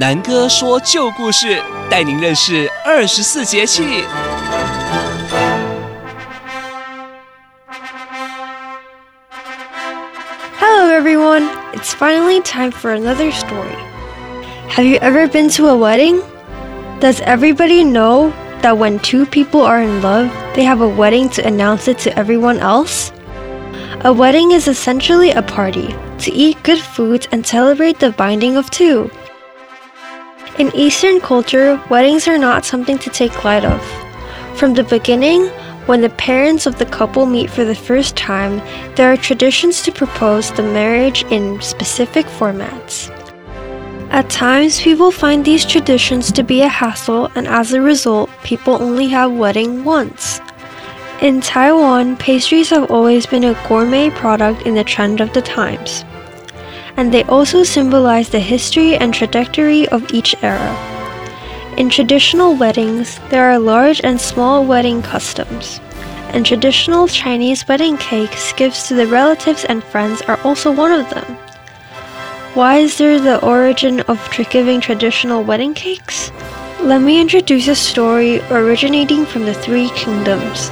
南哥说旧故事，带您认识二十四节气。Hello, everyone. It's finally time for another story. Have you ever been to a wedding? Does everybody know that when two people are in love, they have a wedding to announce it to everyone else? A wedding is essentially a party to eat good foods and celebrate the binding of two. In Eastern culture, weddings are not something to take light of. From the beginning, when the parents of the couple meet for the first time, there are traditions to propose the marriage in specific formats. At times, people find these traditions to be a hassle, and as a result, people only have wedding once. In Taiwan, pastries have always been a gourmet product in the trend of the times. And they also symbolize the history and trajectory of each era. In traditional weddings, there are large and small wedding customs. And traditional Chinese wedding cakes, gifts to the relatives and friends, are also one of them. Why is there the origin of giving traditional wedding cakes? Let me introduce a story originating from the Three Kingdoms.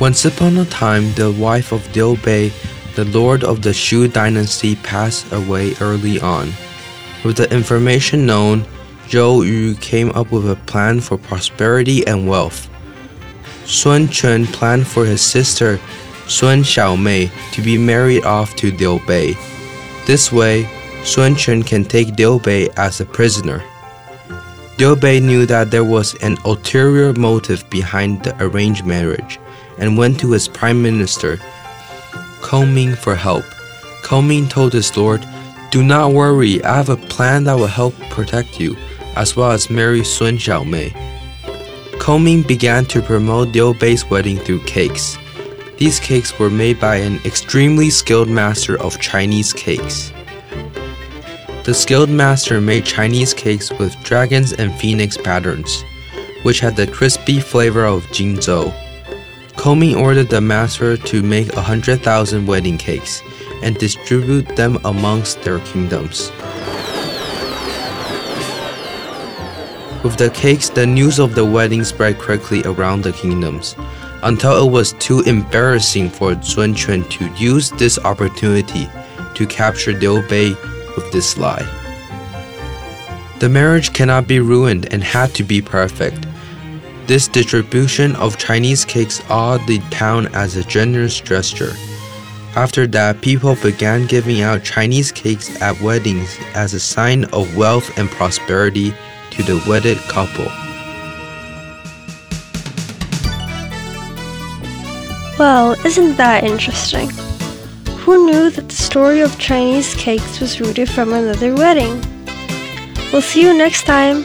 Once upon a time, the wife of Liu the lord of the Shu dynasty, passed away early on. With the information known, Zhou Yu came up with a plan for prosperity and wealth. Sun Quan planned for his sister Sun Xiaomei to be married off to Liu Bei. This way, Sun Quan can take Liu Bei as a prisoner. Liu Bei knew that there was an ulterior motive behind the arranged marriage and went to his prime minister, Ming, for help. Ming told his lord, Do not worry, I have a plan that will help protect you, as well as marry Sun Xiaomei. Ming began to promote Liu Bei's wedding through cakes. These cakes were made by an extremely skilled master of Chinese cakes. The skilled master made Chinese cakes with dragons and phoenix patterns, which had the crispy flavor of Jingzhou. Kongming ordered the master to make a hundred thousand wedding cakes and distribute them amongst their kingdoms. With the cakes, the news of the wedding spread quickly around the kingdoms, until it was too embarrassing for Sun Quan to use this opportunity to capture Liu Bei with this lie. The marriage cannot be ruined and had to be perfect. This distribution of Chinese cakes awed the town as a generous gesture. After that, people began giving out Chinese cakes at weddings as a sign of wealth and prosperity to the wedded couple. Well, isn't that interesting? Who knew that the story of Chinese cakes was rooted from another wedding? We'll see you next time.